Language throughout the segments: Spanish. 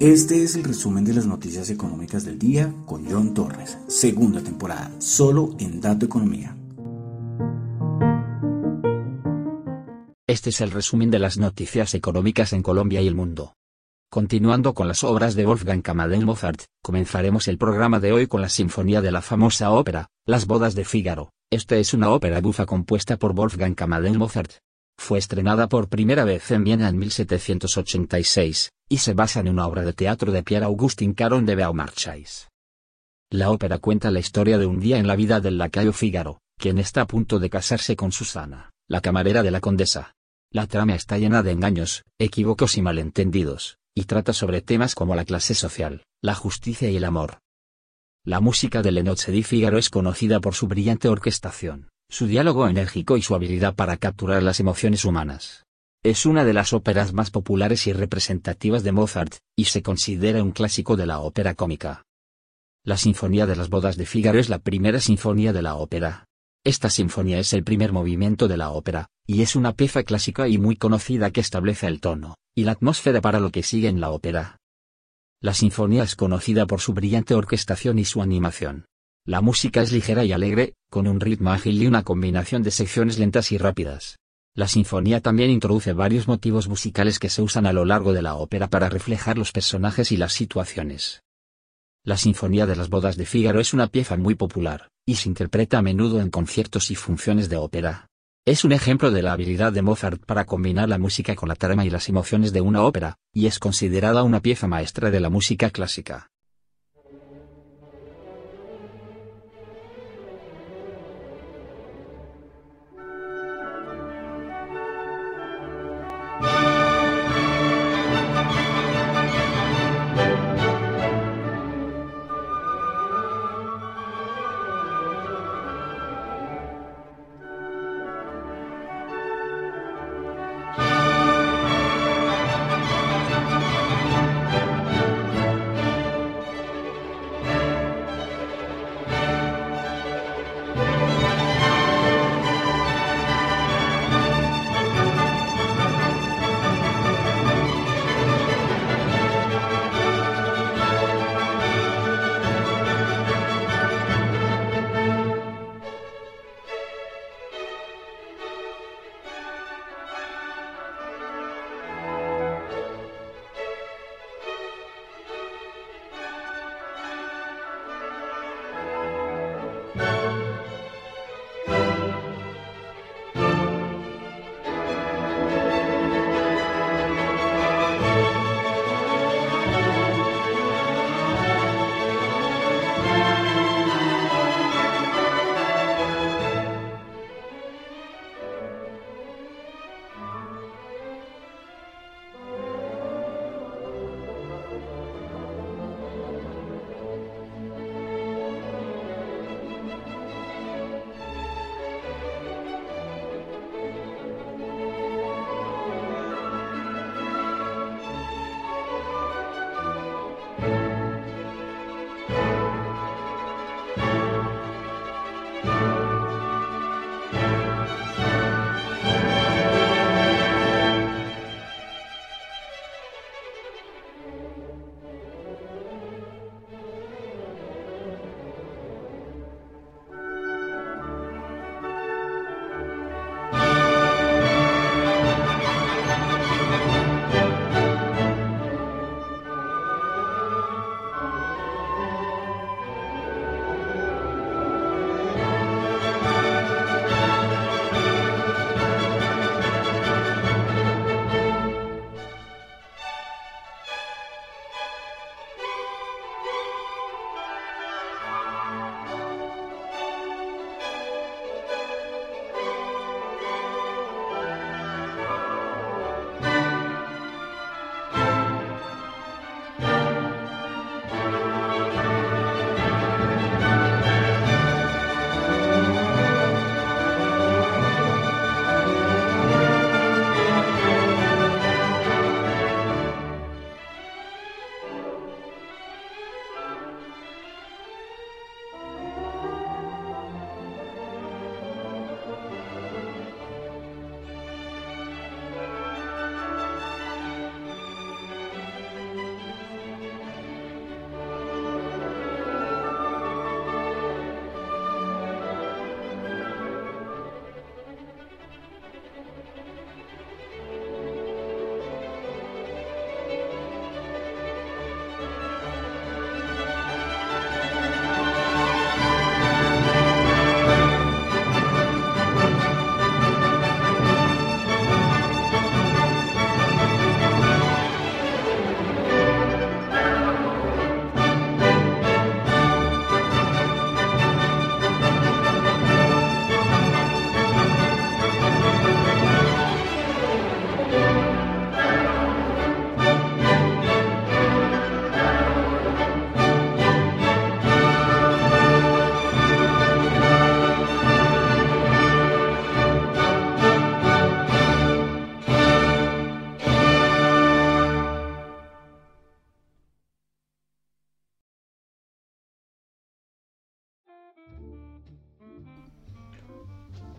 Este es el resumen de las noticias económicas del día con John Torres, segunda temporada, solo en Dato Economía. Este es el resumen de las noticias económicas en Colombia y el mundo. Continuando con las obras de Wolfgang Amadeus Mozart, comenzaremos el programa de hoy con la sinfonía de la famosa ópera, Las bodas de Fígaro. Esta es una ópera bufa compuesta por Wolfgang Amadeus Mozart. Fue estrenada por primera vez en Viena en 1786, y se basa en una obra de teatro de Pierre Augustin Caron de Beaumarchais. La ópera cuenta la historia de un día en la vida del lacayo Fígaro, quien está a punto de casarse con Susana, la camarera de la condesa. La trama está llena de engaños, equívocos y malentendidos, y trata sobre temas como la clase social, la justicia y el amor. La música de Lenoche di Figaro es conocida por su brillante orquestación, su diálogo enérgico y su habilidad para capturar las emociones humanas. Es una de las óperas más populares y representativas de Mozart, y se considera un clásico de la ópera cómica. La Sinfonía de las Bodas de Fígaro es la primera sinfonía de la ópera. Esta sinfonía es el primer movimiento de la ópera, y es una pieza clásica y muy conocida que establece el tono, y la atmósfera para lo que sigue en la ópera. La sinfonía es conocida por su brillante orquestación y su animación. La música es ligera y alegre, con un ritmo ágil y una combinación de secciones lentas y rápidas. La sinfonía también introduce varios motivos musicales que se usan a lo largo de la ópera para reflejar los personajes y las situaciones. La Sinfonía de las Bodas de Fígaro es una pieza muy popular, y se interpreta a menudo en conciertos y funciones de ópera. Es un ejemplo de la habilidad de Mozart para combinar la música con la trama y las emociones de una ópera, y es considerada una pieza maestra de la música clásica.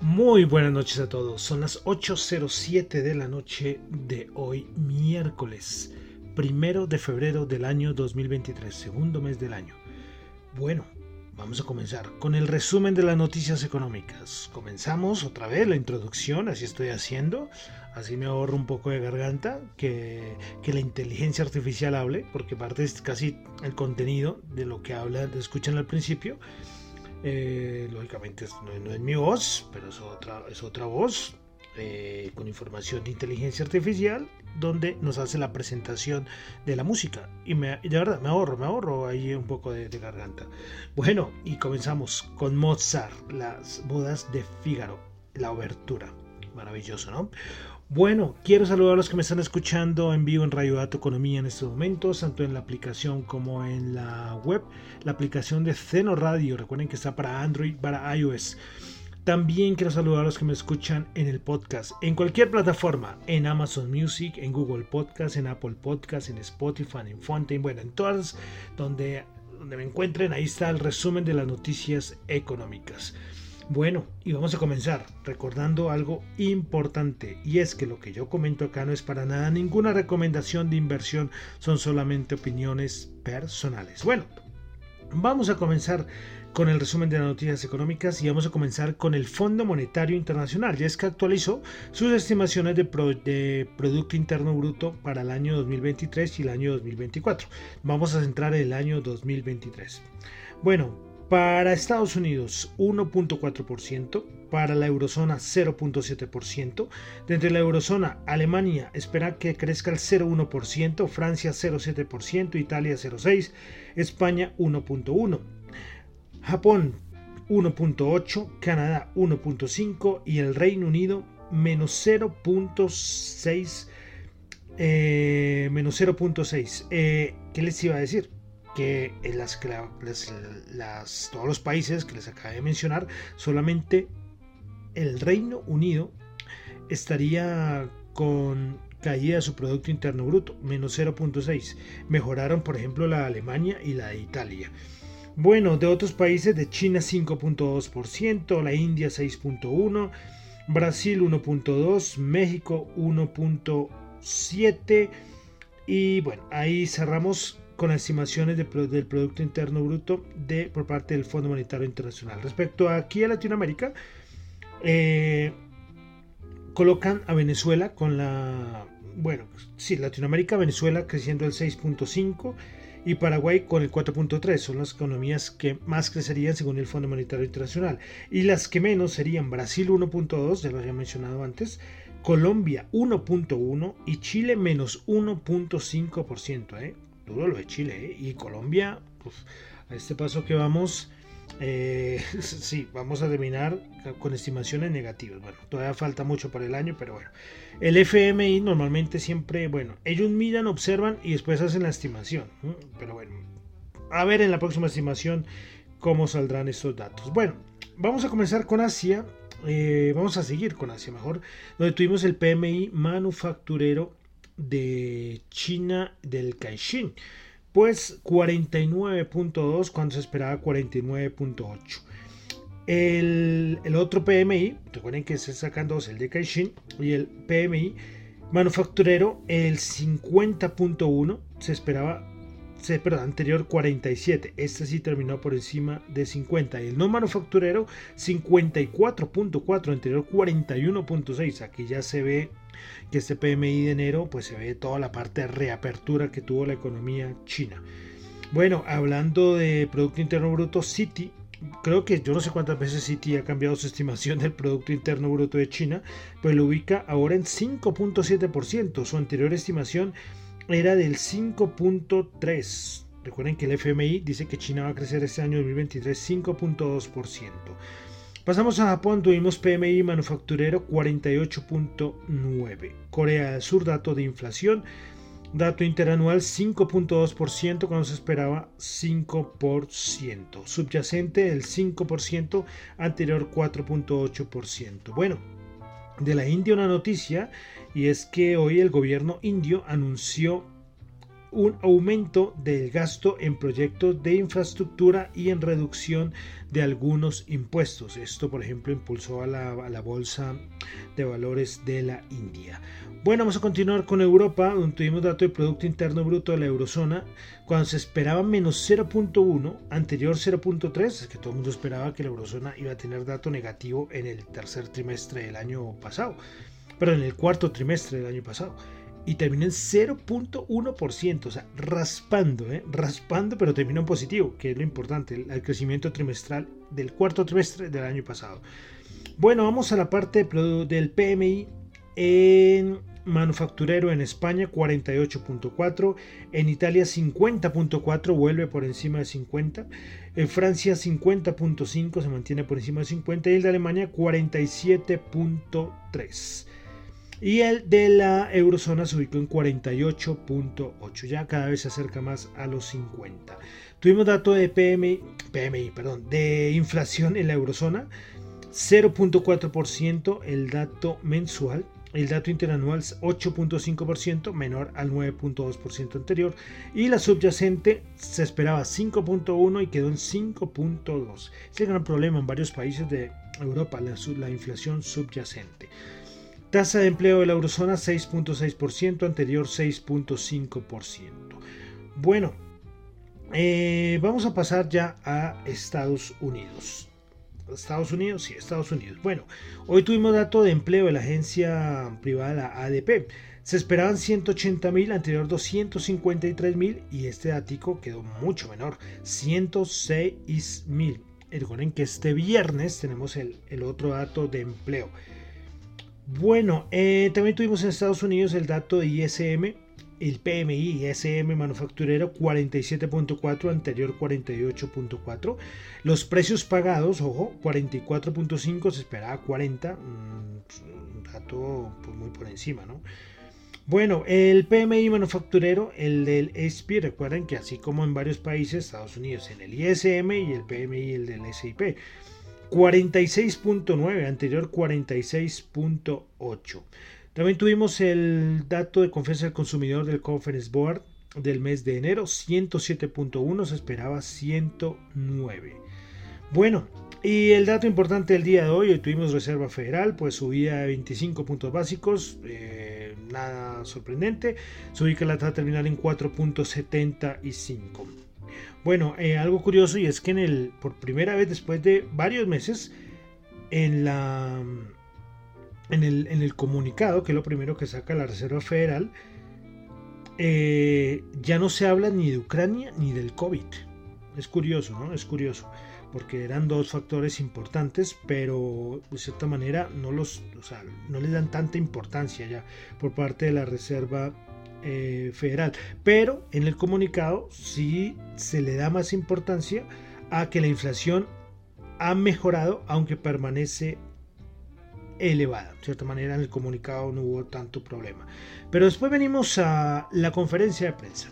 Muy buenas noches a todos. Son las 8.07 de la noche de hoy, miércoles, primero de febrero del año 2023, segundo mes del año. Bueno, vamos a comenzar con el resumen de las noticias económicas. Comenzamos otra vez la introducción, así estoy haciendo. Así me ahorro un poco de garganta, que, que la inteligencia artificial hable, porque parte es casi el contenido de lo que habla, escuchan al principio. Eh, lógicamente no, es mi voz, pero es otra, es otra voz eh, con información de inteligencia artificial donde nos hace la presentación de la música. Y, me, de verdad, me ahorro, me ahorro ahí un poco de, de, garganta. Bueno, y comenzamos con Mozart, las bodas de Fígaro, la obertura. Maravilloso, ¿no? Bueno, quiero saludar a los que me están escuchando en vivo en Radio Dato Economía en estos momentos, tanto en la aplicación como en la web, la aplicación de Ceno Radio. Recuerden que está para Android, para iOS. También quiero saludar a los que me escuchan en el podcast, en cualquier plataforma, en Amazon Music, en Google Podcast, en Apple Podcast, en Spotify, en Fontaine, bueno, en todas donde, donde me encuentren, ahí está el resumen de las noticias económicas. Bueno, y vamos a comenzar recordando algo importante y es que lo que yo comento acá no es para nada ninguna recomendación de inversión, son solamente opiniones personales. Bueno, vamos a comenzar con el resumen de las noticias económicas y vamos a comenzar con el Fondo Monetario Internacional, ya es que actualizó sus estimaciones de, de, Producto Interno Bruto para el año 2023 y el año 2024. Vamos a centrar el año 2023. Bueno, para Estados Unidos 1.4%, para la eurozona 0.7%, dentro de la eurozona Alemania espera que crezca el 0.1%, Francia 0.7%, Italia 0.6%, España 1.1%, Japón 1.8%, Canadá 1.5% y el Reino Unido menos 0.6%. Eh, menos 0.6. Eh, ¿Qué les iba a decir? Que en las, las, todos los países que les acabé de mencionar, solamente el Reino Unido estaría con caída de su Producto Interno Bruto, menos 0.6. Mejoraron, por ejemplo, la de Alemania y la de Italia. Bueno, de otros países, de China 5.2%, la India 6.1%, Brasil 1.2%, México 1.7%. Y bueno, ahí cerramos con estimaciones del Producto Interno Bruto de, por parte del Fondo Monetario Internacional. Respecto a aquí a Latinoamérica, eh, colocan a Venezuela con la, bueno, sí, Latinoamérica, Venezuela creciendo el 6.5 y Paraguay con el 4.3. Son las economías que más crecerían según el Fondo Monetario Internacional. Y las que menos serían Brasil 1.2, ya lo había mencionado antes, Colombia 1.1 y Chile menos 1.5%. ¿eh? Duro lo de Chile ¿eh? y Colombia, pues, a este paso que vamos, eh, sí, vamos a terminar con estimaciones negativas. Bueno, todavía falta mucho para el año, pero bueno. El FMI normalmente siempre, bueno, ellos miran, observan y después hacen la estimación. Pero bueno, a ver en la próxima estimación cómo saldrán estos datos. Bueno, vamos a comenzar con Asia. Eh, vamos a seguir con Asia mejor, donde tuvimos el PMI manufacturero de China del Caixin, pues 49.2 cuando se esperaba 49.8. El, el, otro PMI, recuerden que se sacan dos, el de Caixin y el PMI manufacturero, el 50.1 se esperaba perdón, anterior 47. Este sí terminó por encima de 50. Y el no manufacturero 54.4, anterior 41.6. Aquí ya se ve que este PMI de enero pues se ve toda la parte de reapertura que tuvo la economía china. Bueno, hablando de Producto Interno Bruto, City, creo que yo no sé cuántas veces City ha cambiado su estimación del Producto Interno Bruto de China, pues lo ubica ahora en 5.7%. Su anterior estimación era del 5.3%. Recuerden que el FMI dice que China va a crecer este año 2023 5.2%. Pasamos a Japón, tuvimos PMI manufacturero 48.9. Corea del Sur, dato de inflación, dato interanual 5.2% cuando se esperaba 5%. Subyacente el 5%, anterior 4.8%. Bueno, de la India una noticia y es que hoy el gobierno indio anunció un aumento del gasto en proyectos de infraestructura y en reducción de algunos impuestos. Esto, por ejemplo, impulsó a la, a la bolsa de valores de la India. Bueno, vamos a continuar con Europa, donde tuvimos dato de Producto Interno Bruto de la Eurozona, cuando se esperaba menos 0.1, anterior 0.3, es que todo el mundo esperaba que la Eurozona iba a tener dato negativo en el tercer trimestre del año pasado, pero en el cuarto trimestre del año pasado. Y terminó en 0.1%, o sea, raspando, ¿eh? raspando, pero terminó en positivo, que es lo importante, el, el crecimiento trimestral del cuarto trimestre del año pasado. Bueno, vamos a la parte del PMI en manufacturero en España 48.4, en Italia 50.4, vuelve por encima de 50, en Francia 50.5, se mantiene por encima de 50 y el de Alemania 47.3. Y el de la eurozona se ubicó en 48.8, ya cada vez se acerca más a los 50. Tuvimos dato de PMI, PMI perdón, de inflación en la eurozona, 0.4% el dato mensual el dato interanual es 8.5%, menor al 9.2% anterior. Y la subyacente se esperaba 5.1 y quedó en 5.2. Es el gran problema en varios países de Europa, la inflación subyacente. Tasa de empleo de la eurozona 6.6%, anterior 6.5%. Bueno, eh, vamos a pasar ya a Estados Unidos. Estados Unidos, sí, Estados Unidos. Bueno, hoy tuvimos dato de empleo de la agencia privada ADP. Se esperaban 180 mil, anterior 253 mil y este datico quedó mucho menor, 106 mil. Recuerden que este viernes tenemos el, el otro dato de empleo. Bueno, eh, también tuvimos en Estados Unidos el dato de ISM el PMI SM manufacturero 47.4, anterior 48.4. Los precios pagados, ojo, 44.5, se esperaba 40, un dato pues, muy por encima, ¿no? Bueno, el PMI manufacturero, el del SP, recuerden que así como en varios países, Estados Unidos, en el ISM y el PMI, el del SIP, 46.9, anterior 46.8. También tuvimos el dato de confianza del consumidor del Conference Board del mes de enero, 107.1, se esperaba 109. Bueno, y el dato importante del día de hoy, hoy tuvimos Reserva Federal, pues subía de 25 puntos básicos, eh, nada sorprendente, se ubica la tasa terminal en 4.75. Bueno, eh, algo curioso y es que en el, por primera vez después de varios meses, en la en el, comunicado, que es lo primero que saca la Reserva Federal, eh, ya no se habla ni de Ucrania ni del COVID. Es curioso, ¿no? Es curioso, porque eran dos factores importantes, pero de cierta manera no, los, no les dan tanta importancia ya por parte de la Reserva eh, Federal. Pero en el comunicado sí se le da más importancia a que la inflación ha mejorado, aunque permanece elevada. De cierta manera en el comunicado no hubo tanto problema. Pero después venimos a la conferencia de prensa.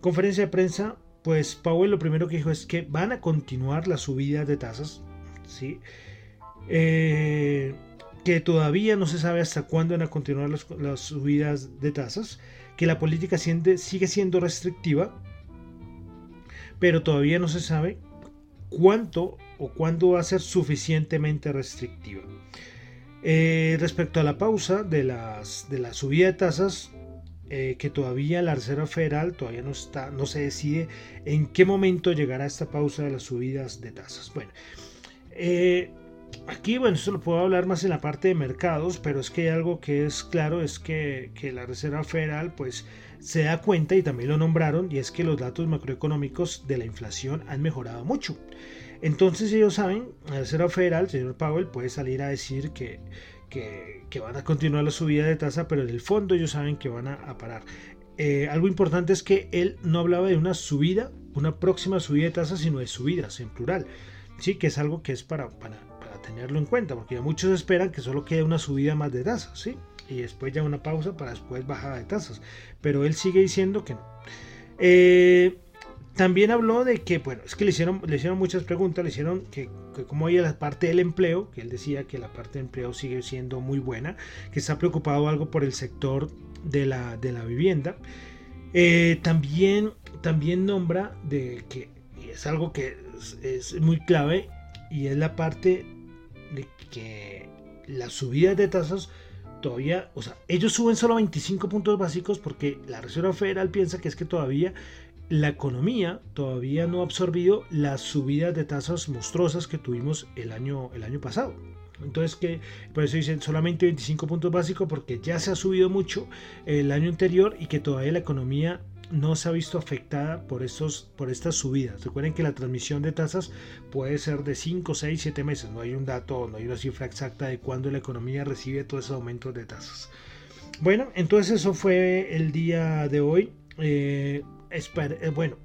Conferencia de prensa, pues Powell lo primero que dijo es que van a continuar las subidas de tasas. ¿sí? Eh, que todavía no se sabe hasta cuándo van a continuar las, subidas de tasas. Que la política sigue siendo restrictiva. Pero todavía no se sabe cuánto o cuándo va a ser suficientemente restrictiva. Eh, respecto a la pausa de, las, de la subida de tasas, eh, que todavía la Reserva Federal todavía no, está, no se decide en qué momento llegará esta pausa de las subidas de tasas. Bueno, eh, aquí, bueno, esto lo puedo hablar más en la parte de mercados, pero es que hay algo que es claro, es que, que la Reserva Federal, pues, se da cuenta, y también lo nombraron, y es que los datos macroeconómicos de la inflación han mejorado mucho. Entonces ellos saben, la Reserva Federal, el señor Powell, puede salir a decir que, que, van a continuar la subida de tasa, pero en el fondo ellos saben que van a, parar. Eh, algo importante es que él no hablaba de una subida, una próxima subida de tasa, sino de subidas en plural. Sí, que es algo que es para, para, tenerlo en cuenta, porque ya muchos esperan que solo quede una subida más de tasas, ¿sí? Y después ya una pausa para después bajada de tasas. Pero él sigue diciendo que no. Eh, también habló de que, bueno, es que le hicieron, le hicieron muchas preguntas, le hicieron que, que cómo la parte del empleo, que él decía que la parte de empleo sigue siendo muy buena, que está preocupado algo por el sector de la, de la vivienda. Eh, también, también nombra de que es algo que es, muy clave y es la parte de que las subidas de tasas todavía, o sea, ellos suben solo 25 puntos básicos porque la Reserva Federal piensa que es que todavía la economía todavía no ha absorbido las subidas de tasas monstruosas que tuvimos el año, el año pasado. Entonces, que por eso dicen solamente 25 puntos básicos, porque ya se ha subido mucho el año anterior y que todavía la economía no se ha visto afectada por, estos, por estas subidas. Recuerden que la transmisión de tasas puede ser de 5, 6, 7 meses. No hay un dato, no hay una cifra exacta de cuándo la economía recibe todos esos aumentos de tasas. Bueno, entonces eso fue el día de hoy. Eh, eh, bueno,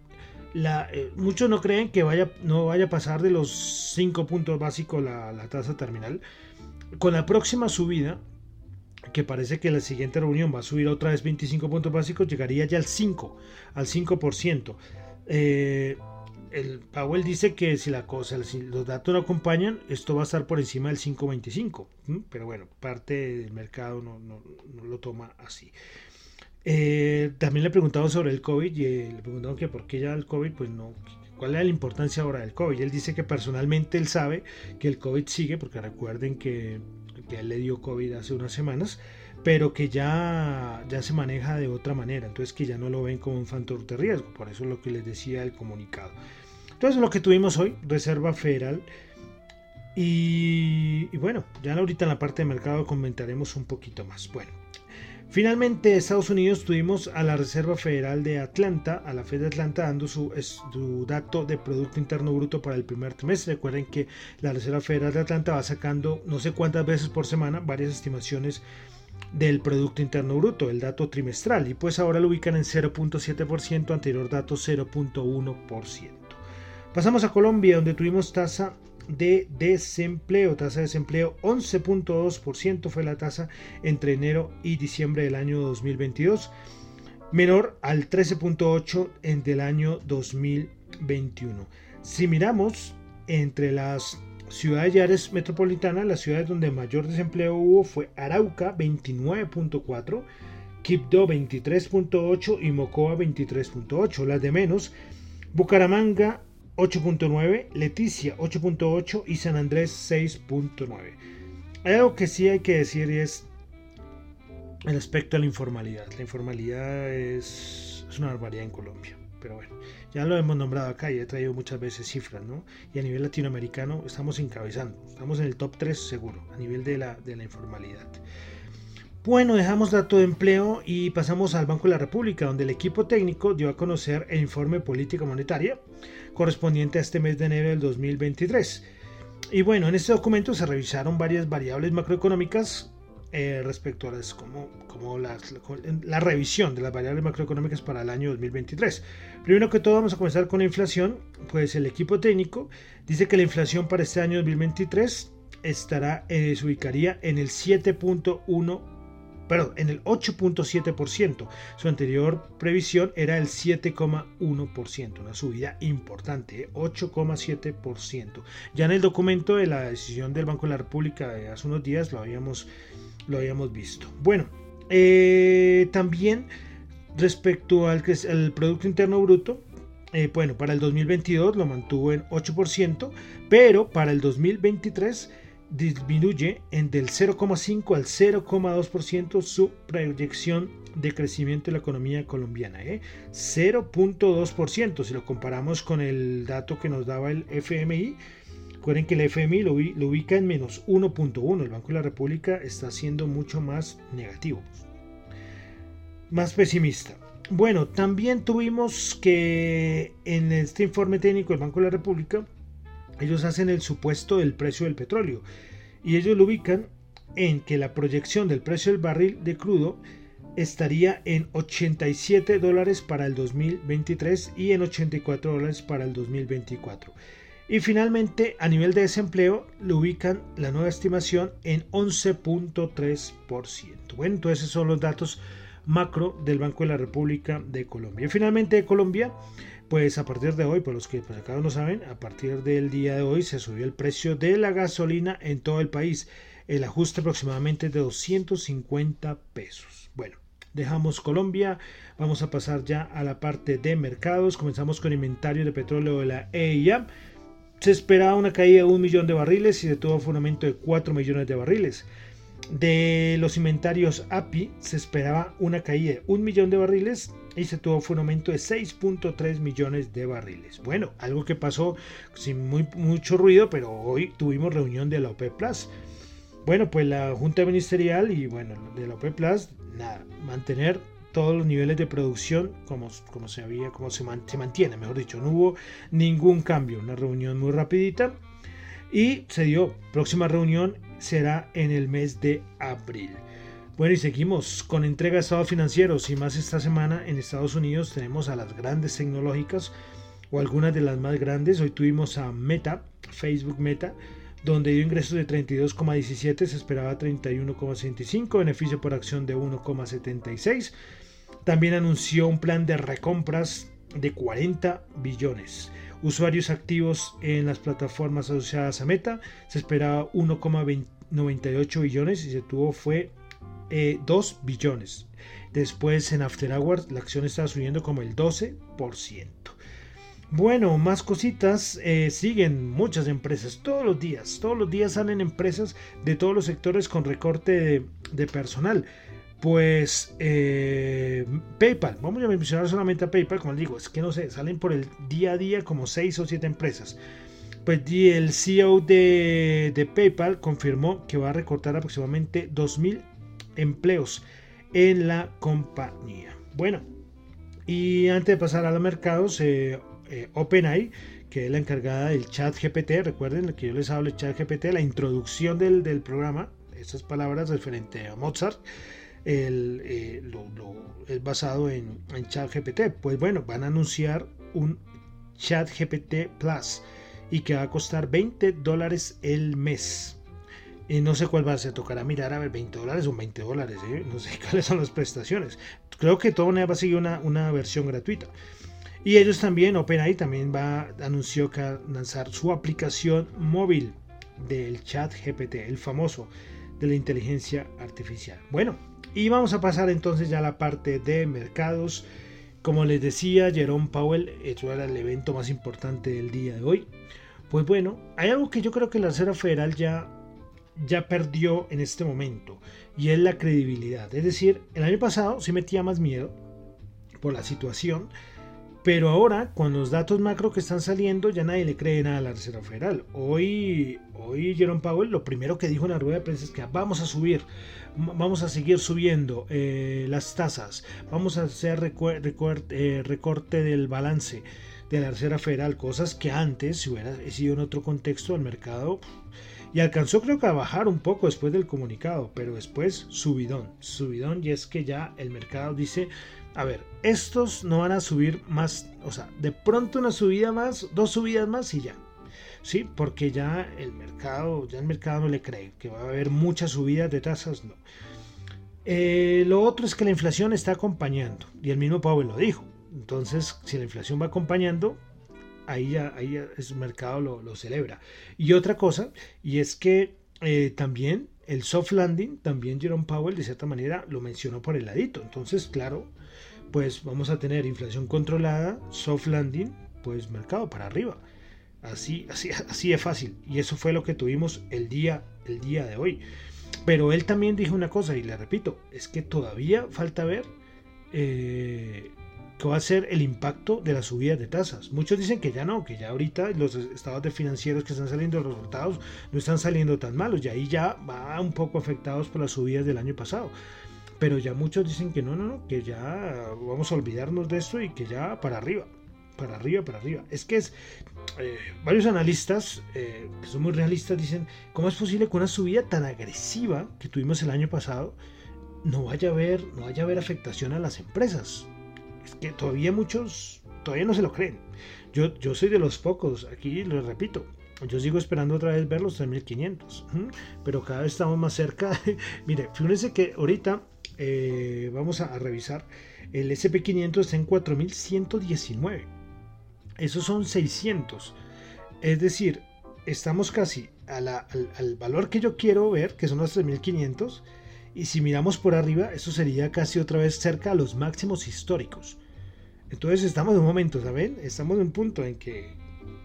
eh, muchos no creen que vaya, no vaya a pasar de los 5 puntos básicos la, la tasa terminal. Con la próxima subida, que parece que la siguiente reunión va a subir otra vez 25 puntos básicos, llegaría ya al 5, al 5%. Eh, el Powell dice que si la cosa, si los datos no acompañan, esto va a estar por encima del 5.25. Pero bueno, parte del mercado no, no, no lo toma así. Eh, también le preguntado sobre el COVID y eh, le preguntaron que por qué ya el COVID, pues no, cuál es la importancia ahora del COVID. Él dice que personalmente él sabe que el COVID sigue, porque recuerden que, que le dio COVID hace unas semanas, pero que ya, ya se maneja de otra manera, entonces que ya no lo ven como un factor de riesgo, por eso es lo que les decía el comunicado. Entonces lo que tuvimos hoy, Reserva Federal, y, y bueno, ya ahorita en la parte de mercado comentaremos un poquito más. Bueno, Finalmente, Estados Unidos tuvimos a la Reserva Federal de Atlanta, a la Fed de Atlanta, dando su, dato de Producto Interno Bruto para el primer trimestre. Recuerden que la Reserva Federal de Atlanta va sacando no sé cuántas veces por semana varias estimaciones del Producto Interno Bruto, el dato trimestral, y pues ahora lo ubican en 0.7%, anterior dato 0.1%. Pasamos a Colombia, donde tuvimos tasa de desempleo, tasa de desempleo 11.2% fue la tasa entre enero y diciembre del año 2022, menor al 13.8% en del año 2021. Si miramos entre las ciudades y áreas metropolitanas, las ciudades donde mayor desempleo hubo fue Arauca 29.4%, Quibdó 23.8% y Mocoa 23.8%. Las de menos, Bucaramanga 8.9, Leticia 8.8 y San Andrés 6.9. Hay algo que sí hay que decir y es el aspecto de la informalidad. La informalidad es, es, una barbaridad en Colombia. Pero bueno, ya lo hemos nombrado acá y he traído muchas veces cifras, ¿no? Y a nivel latinoamericano estamos encabezando, estamos en el top 3 seguro, a nivel de la, de la informalidad. Bueno, dejamos dato de empleo y pasamos al Banco de la República, donde el equipo técnico dio a conocer el informe política monetaria correspondiente a este mes de enero del 2023. Y bueno, en este documento se revisaron varias variables macroeconómicas eh, respecto a las, como, como la revisión de las variables macroeconómicas para el año 2023. Primero que todo vamos a comenzar con la inflación, pues el equipo técnico dice que la inflación para este año 2023 estará, eh, se ubicaría en el 7.1 perdón, en el 8.7%. Su anterior previsión era el 7,1%, una subida importante, 8,7%. ¿eh? Ya en el documento de la decisión del Banco de la República de hace unos días lo habíamos, lo habíamos visto. Bueno, eh, también respecto al, al Producto Interno Bruto, eh, bueno, para el 2022 lo mantuvo en 8%, pero para el 2023 disminuye en del 0,5 al 0,2% su proyección de crecimiento de la economía colombiana. 0.2% ¿eh? si lo comparamos con el dato que nos daba el FMI. Recuerden que el FMI lo, lo ubica en menos 1.1. El Banco de la República está siendo mucho más negativo. Más pesimista. Bueno, también tuvimos que en este informe técnico del Banco de la República ellos hacen el supuesto del precio del petróleo y ellos lo ubican en que la proyección del precio del barril de crudo estaría en 87 dólares para el 2023 y en 84 dólares para el 2024. Y finalmente, a nivel de desempleo, lo ubican la nueva estimación en 11.3%. Bueno, entonces esos son los datos macro del Banco de la República de Colombia. Y finalmente, de Colombia, pues a partir de hoy, por los que pues acá no saben, a partir del día de hoy se subió el precio de la gasolina en todo el país. El ajuste aproximadamente de 250 pesos. Bueno, Dejamos Colombia, vamos a pasar ya a la parte de mercados. Comenzamos con inventario de petróleo de la EIA. Se esperaba una caída de un millón de barriles y fue un aumento de 4 millones de barriles. De los inventarios API se esperaba una caída de un millón de barriles y se tuvo fue un aumento de 6.3 millones de barriles. Bueno, algo que pasó sin muy, mucho ruido, pero hoy tuvimos reunión de la OPEP Plus. Bueno, pues la Junta Ministerial y bueno, de la OPEP Plus, nada, mantener todos los niveles de producción como, como se había, como se, se mantiene, mejor dicho, no hubo ningún cambio, una reunión muy rapidita y se dio, próxima reunión será en el mes de abril. Bueno, y seguimos con entrega de estados financieros y más esta semana en Estados Unidos tenemos a las grandes tecnológicas o algunas de las más grandes. Hoy tuvimos a Meta, Facebook Meta, donde dio ingresos de 32,17, se esperaba 31,65, beneficio por acción de 1,76. También anunció un plan de recompras de 40 billones. Usuarios activos en las plataformas asociadas a Meta se esperaba 1,98 billones y se tuvo fue 2 eh, billones. Después en After Hours la acción está subiendo como el 12%. Bueno, más cositas. Eh, siguen muchas empresas todos los días. Todos los días salen empresas de todos los sectores con recorte de, personal. Pues eh, PayPal, vamos a mencionar solamente a PayPal, como les digo, es que no sé, salen por el día a día como 6 o 7 empresas. Pues el CEO de, de PayPal confirmó que va a recortar aproximadamente 2.000 empleos en la compañía. Bueno, y antes de pasar a los mercados, eh, eh, OpenAI, que es la encargada del chat GPT, recuerden que yo les hablo del chat GPT, la introducción del, programa, esas palabras referente a Mozart, eh, es basado en, en chat GPT. Pues bueno, van a anunciar un chat GPT Plus y que va a costar 20 dólares el mes. Y no sé cuál va a ser, tocará mirar a ver 20 dólares o 20 dólares, ¿eh? no sé cuáles son las prestaciones. Creo que todo va a seguir una, una versión gratuita. Y ellos también, OpenAI también va, anunció que va a lanzar su aplicación móvil del chat GPT, el famoso de la inteligencia artificial. Bueno, y vamos a pasar entonces ya a la parte de mercados. Como les decía, Jerome Powell, eso era el evento más importante del día de hoy. Pues bueno, hay algo que yo creo que la Reserva Federal ya ya perdió en este momento y es la credibilidad. Es decir, el año pasado sí metía más miedo por la situación, pero ahora con los datos macro que están saliendo ya nadie le cree nada a la Reserva Federal. Hoy, hoy Jerome Powell lo primero que dijo en la rueda de prensa es que vamos a subir, vamos a seguir subiendo eh, las tasas, vamos a hacer eh, recorte del balance de la Reserva Federal, cosas que antes, si hubiera sido en otro contexto, el mercado y alcanzó creo que a bajar un poco después del comunicado, pero después subidón, subidón y es que ya el mercado dice, a ver, estos no van a subir más, o sea, de pronto una subida más, dos subidas más y ya. Sí, porque ya el mercado, ya el mercado no le cree que va a haber muchas subidas de tasas, no. Eh, lo otro es que la inflación está acompañando, y el mismo Powell lo dijo. Entonces, si la inflación va acompañando, ahí ya, ahí el mercado lo, celebra. Y otra cosa, y es que eh, también el soft landing, también Jerome Powell de cierta manera lo mencionó por el ladito. Entonces, claro, pues vamos a tener inflación controlada, soft landing, pues mercado para arriba. Así, así, así es fácil. Y eso fue lo que tuvimos el día, el día de hoy. Pero él también dijo una cosa, y le repito, es que todavía falta ver eh, que va a ser el impacto de las subidas de tasas. Muchos dicen que ya no, que ya ahorita los estados de financieros que están saliendo, los resultados no están saliendo tan malos, y ahí ya va un poco afectados por las subidas del año pasado. Pero ya muchos dicen que no, no, no, que ya vamos a olvidarnos de esto y que ya para arriba, para arriba, para arriba. Es que es, eh, varios analistas eh, que son muy realistas dicen, ¿cómo es posible que una subida tan agresiva que tuvimos el año pasado no vaya a haber, no vaya a haber afectación a las empresas? Es que todavía muchos todavía no se lo creen. Yo, yo soy de los pocos, aquí lo repito, yo sigo esperando otra vez ver los 3500, pero cada vez estamos más cerca. Mire, fíjense que ahorita eh, vamos a, revisar, el SP500 está en 4119, esos son 600, es decir, estamos casi al, al, valor que yo quiero ver, que son los 3500, Y si miramos por arriba, eso sería casi otra vez cerca a los máximos históricos. Entonces estamos en un momento, ¿saben? Estamos en un punto en que,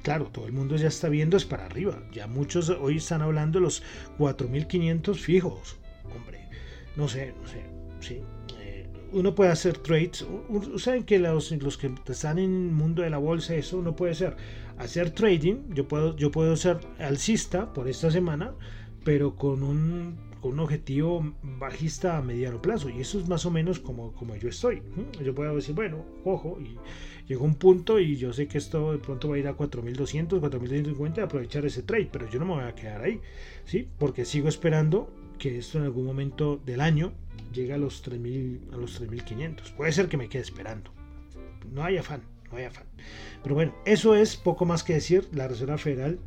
claro, todo el mundo ya está viendo es para arriba. Ya muchos hoy están hablando de los 4.500 fijos. Hombre, no sé, no sé, sí. Eh, uno puede hacer trades. Saben que los, los que están en el mundo de la bolsa, eso uno puede hacer. Hacer trading, yo puedo, yo puedo ser alcista por esta semana, pero con un con un objetivo bajista a mediano plazo. Y eso es más o menos como, como yo estoy. Yo puedo decir, bueno, ojo, y llegó un punto y yo sé que esto de pronto va a ir a 4200, 4250 y aprovechar ese trade, pero yo no me voy a quedar ahí, ¿sí? Porque sigo esperando que esto en algún momento del año llegue a los 3000 a los 3500. Puede ser que me quede esperando. No hay afán, no hay afán. Pero bueno, eso es poco más que decir. La Reserva Federal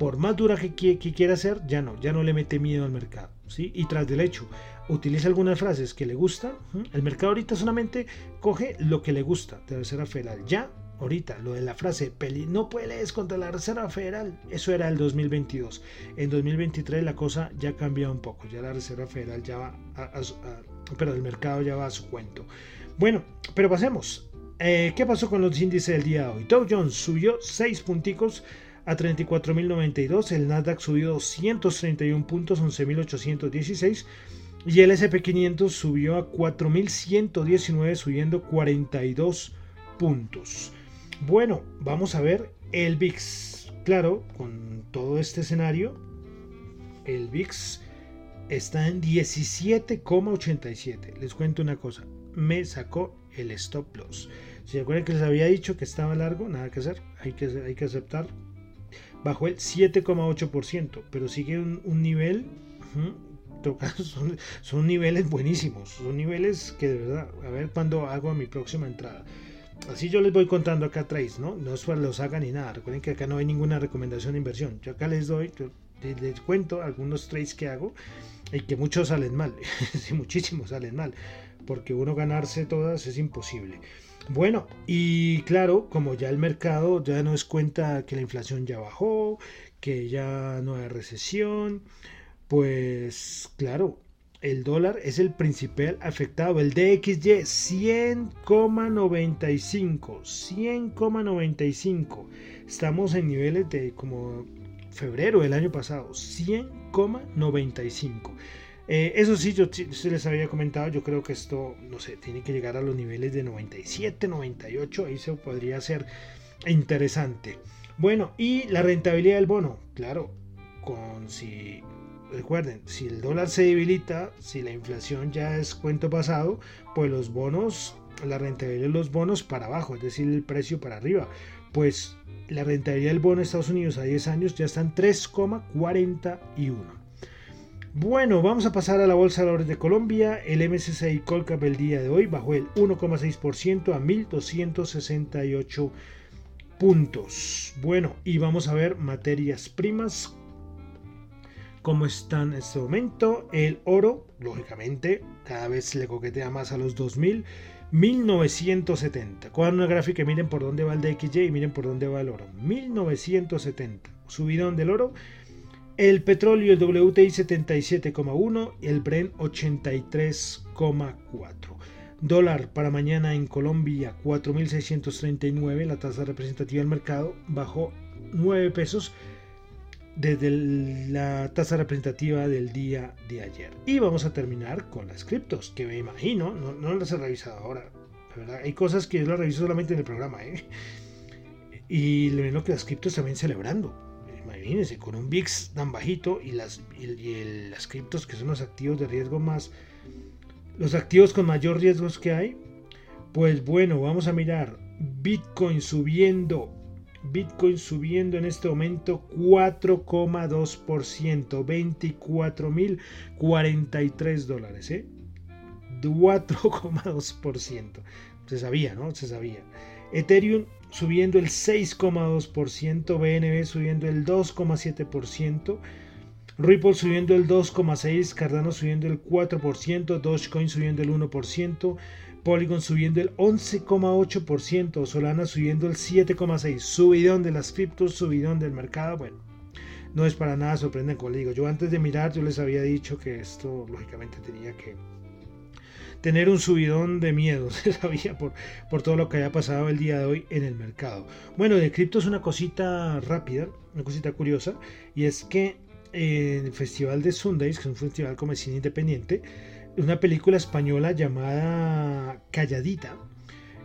por más dura que, quiera ser, ya no, ya no le mete miedo al mercado. Y tras del hecho, utiliza algunas frases que le gustan. El mercado ahorita solamente coge lo que le gusta de la Reserva Federal. Ya, ahorita, lo de la frase, no puedes contra la Reserva Federal, eso era el 2022. En 2023 la cosa ya cambia un poco, ya la Reserva Federal ya va a, pero el mercado ya va a su cuento. Bueno, pero pasemos. Eh, ¿Qué pasó con los índices del día de hoy? Dow Jones subió 6 punticos a 34.092, el Nasdaq subió 231 puntos, 11.816 y el SP500 subió a 4.119 subiendo 42 puntos. Bueno, vamos a ver el VIX. Claro, con todo este escenario, el VIX está en 17,87. Les cuento una cosa, me sacó el stop loss. Si se acuerdan que les había dicho que estaba largo, nada que hacer, hay que, hay que aceptar bajó el 7,8%, pero sigue un, nivel, son, niveles buenísimos, son niveles que de verdad, a ver cuándo hago mi próxima entrada. Así yo les voy contando acá atrás, ¿no? No es para los hagan ni nada. Recuerden que acá no hay ninguna recomendación de inversión. Yo acá les doy, les cuento algunos trades que hago y que muchos salen mal. sí, muchísimos salen mal. Porque uno ganarse todas es imposible. Bueno, y claro, como ya el mercado ya nos cuenta que la inflación ya bajó, que ya no hay recesión, pues claro, el dólar es el principal afectado. El DXY 100,95. 100,95. Estamos en niveles de como febrero del año pasado. 100,95. Eh, eso sí, yo se les había comentado, yo creo que esto, no sé, tiene que llegar a los niveles de 97, 98, ahí se podría ser interesante. Bueno, y la rentabilidad del bono, claro, con si recuerden, si el dólar se debilita, si la inflación ya es cuento pasado, pues los bonos, la rentabilidad de los bonos para abajo, es decir, el precio para arriba, pues la rentabilidad del bono de Estados Unidos a 10 años ya está en 3,41. Bueno, vamos a pasar a la Bolsa de Valores de Colombia. El MSCI Colcap el día de hoy bajó el 1,6% a 1.268 puntos. Bueno, y vamos a ver materias primas. ¿Cómo están en este momento? El oro, lógicamente, cada vez le coquetea más a los 2000. 1970. Cojan una gráfica y miren por dónde va el DXY y miren por dónde va el oro. 1970. Subidón del oro el petróleo, el WTI 77,1 y el Bren 83,4. Dólar para mañana en Colombia 4.639, la tasa representativa del mercado bajó 9 pesos desde la tasa representativa del día de ayer. Y vamos a terminar con las criptos, que me imagino, no, las he revisado ahora, hay cosas que yo las reviso solamente en el programa, ¿eh? y le ven que las criptos también celebrando imagínense, con un VIX tan bajito y las, y, las criptos que son los activos de riesgo más, los activos con mayor riesgos que hay, pues bueno, vamos a mirar Bitcoin subiendo, Bitcoin subiendo en este momento 4,2%, 24.043 dólares, ¿eh? 4,2%. Se sabía, ¿no? Se sabía. Ethereum subiendo el 6,2%, BNB subiendo el 2,7%, Ripple subiendo el 2,6%, Cardano subiendo el 4%, Dogecoin subiendo el 1%, Polygon subiendo el 11,8%, Solana subiendo el 7,6%, subidón de las criptos, subidón del mercado, bueno. no es para nada sorprendente, como digo, yo antes de mirar yo les había dicho que esto lógicamente tenía que tener un subidón de miedo, se sabía por, por todo lo que haya pasado el día de hoy en el mercado. Bueno, de cripto es una cosita rápida, una cosita curiosa, y es que en el Festival de Sundays, que es un festival como cine independiente, una película española llamada Calladita,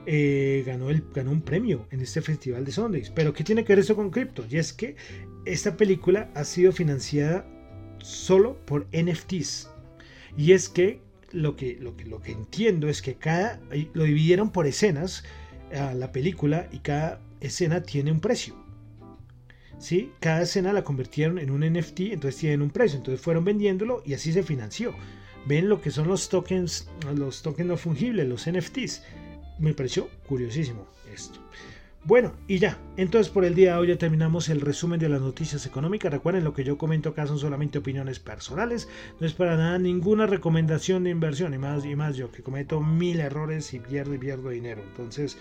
eh, ganó, el, ganó un premio en este festival de Sundays. Pero ¿qué tiene que ver eso con cripto? Y es que esta película ha sido financiada solo por NFTs. Y es que lo que, lo que, lo que entiendo es que cada lo dividieron por escenas a la película y cada escena tiene un precio. ¿Sí? Cada escena la convirtieron en un NFT, entonces tienen un precio. Entonces fueron vendiéndolo y así se financió. Ven lo que son los tokens, los tokens no fungibles, los NFTs. Me pareció curiosísimo esto. Bueno, y ya, entonces por el día de hoy ya terminamos el resumen de las noticias económicas. Recuerden, lo que yo comento acá son solamente opiniones personales, no es para nada ninguna recomendación de inversión, y más, y más yo que cometo mil errores y pierdo y pierdo dinero. Entonces,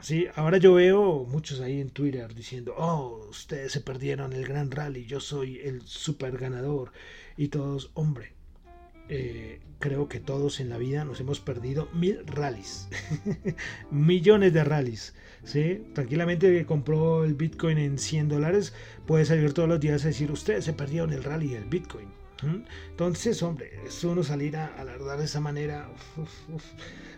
sí, ahora yo veo muchos ahí en Twitter diciendo, oh, ustedes se perdieron el gran rally, yo soy el super ganador, y todos, hombre, eh, creo que todos en la vida nos hemos perdido mil rallies, millones de rallies. ¿Sí? Tranquilamente compró el Bitcoin en 100 dólares, puede salir todos los días a decir, ustedes se perdieron el rally del Bitcoin. Entonces, hombre, es uno salir a alardar de esa manera.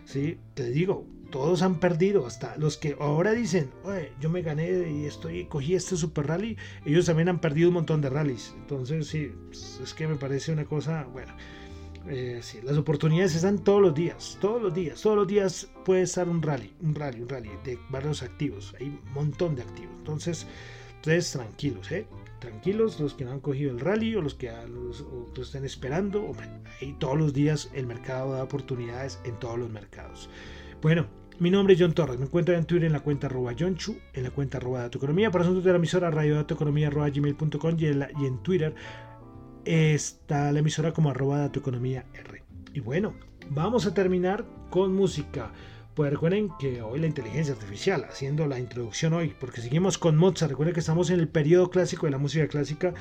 Sí, te digo, todos han perdido, hasta los que ahora dicen, yo me gané y estoy, cogí este super rally, ellos también han perdido un montón de rallies. Entonces, sí, es que me parece una cosa, bueno. Eh, sí, las oportunidades están todos los días, todos los días, todos los días puede estar un rally, un rally, un rally de varios activos, hay un montón de activos. Entonces, ustedes tranquilos, ¿eh? Tranquilos los que no han cogido el rally o los que los, estén esperando. ahí todos los días el mercado da oportunidades en todos los mercados. Bueno, mi nombre es John Torres. Me encuentro en Twitter en la cuenta arroba Chu, en la cuenta arroba Dato Economía. Por asuntos de la emisora radio Economía arroba gmail.com y en Twitter está la emisora como arroba tu economía R. Y bueno, vamos a terminar con música. Pues recuerden que hoy la inteligencia artificial, haciendo la introducción hoy, porque seguimos con Mozart. Recuerden que estamos en el periodo clásico de la música clásica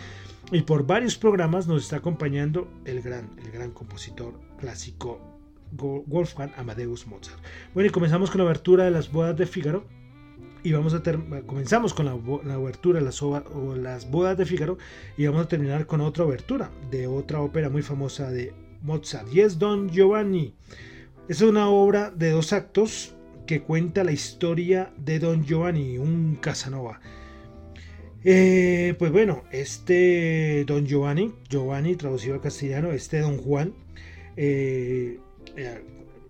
y por varios programas nos está acompañando el gran, el gran compositor clásico Wolfgang Amadeus Mozart. Bueno, y comenzamos con la abertura de las bodas de Fígaro y vamos a comenzamos con la, la obertura las, o las bodas de Fígaro y vamos a terminar con otra obertura de otra ópera muy famosa de Mozart y es Don Giovanni. Es una obra de dos actos que cuenta la historia de Don Giovanni, un Casanova. Eh, pues bueno, este Don Giovanni, Giovanni traducido al castellano, este Don Juan, eh, eh,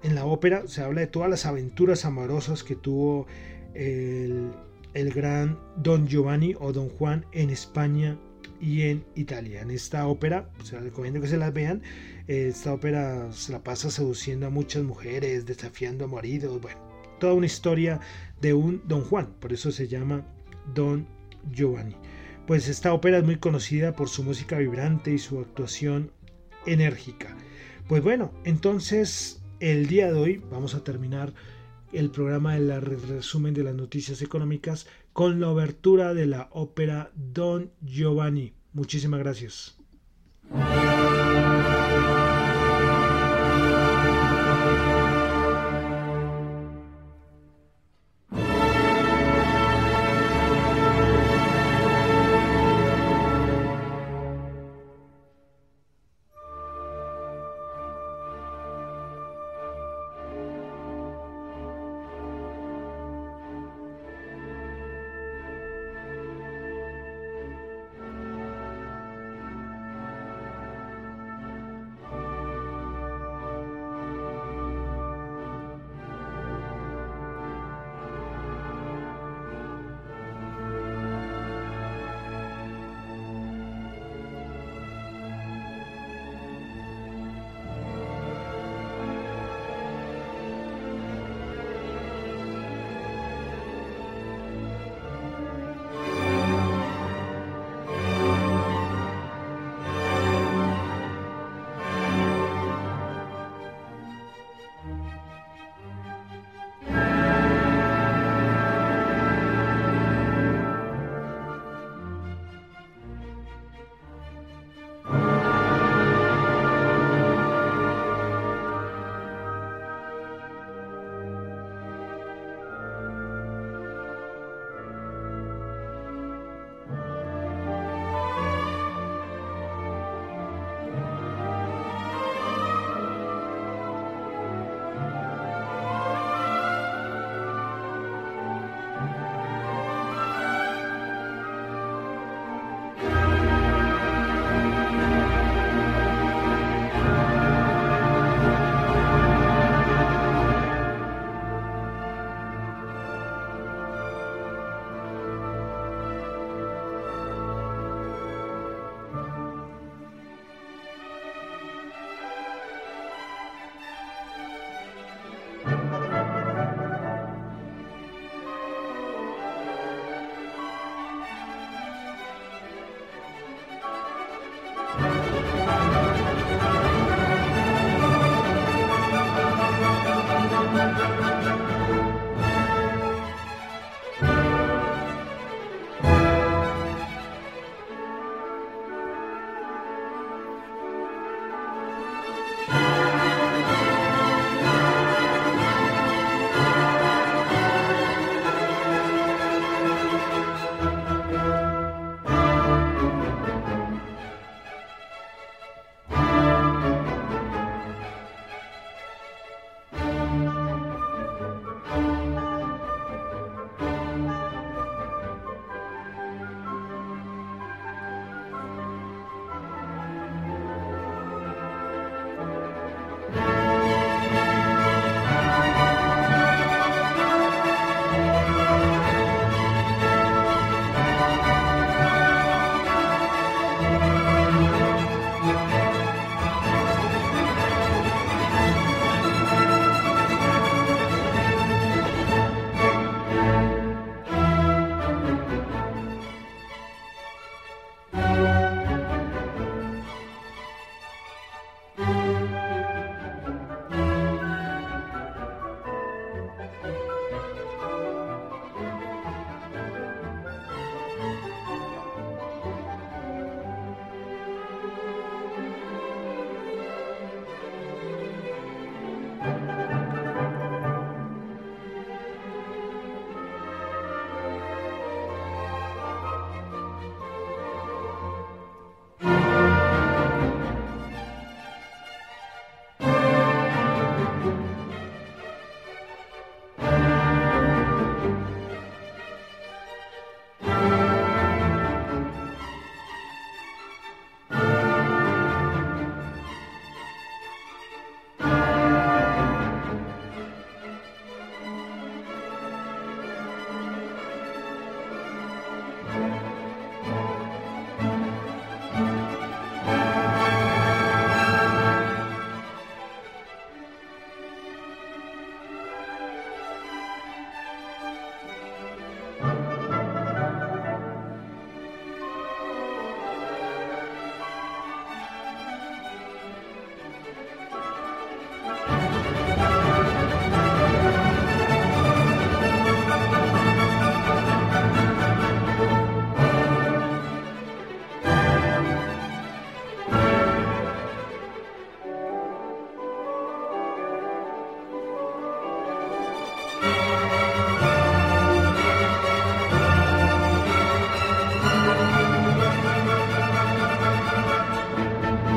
en la ópera se habla de todas las aventuras amorosas que tuvo el, gran Don Giovanni o Don Juan en España y en Italia. En esta ópera, se les recomiendo que se las vean. Esta ópera se la pasa seduciendo a muchas mujeres, desafiando a maridos, bueno, toda una historia de un Don Juan, por eso se llama Don Giovanni. Pues esta ópera es muy conocida por su música vibrante y su actuación enérgica. Pues bueno, entonces el día de hoy vamos a terminar el programa de la resumen de las noticias económicas con la obertura de la ópera Don Giovanni. Muchísimas gracias.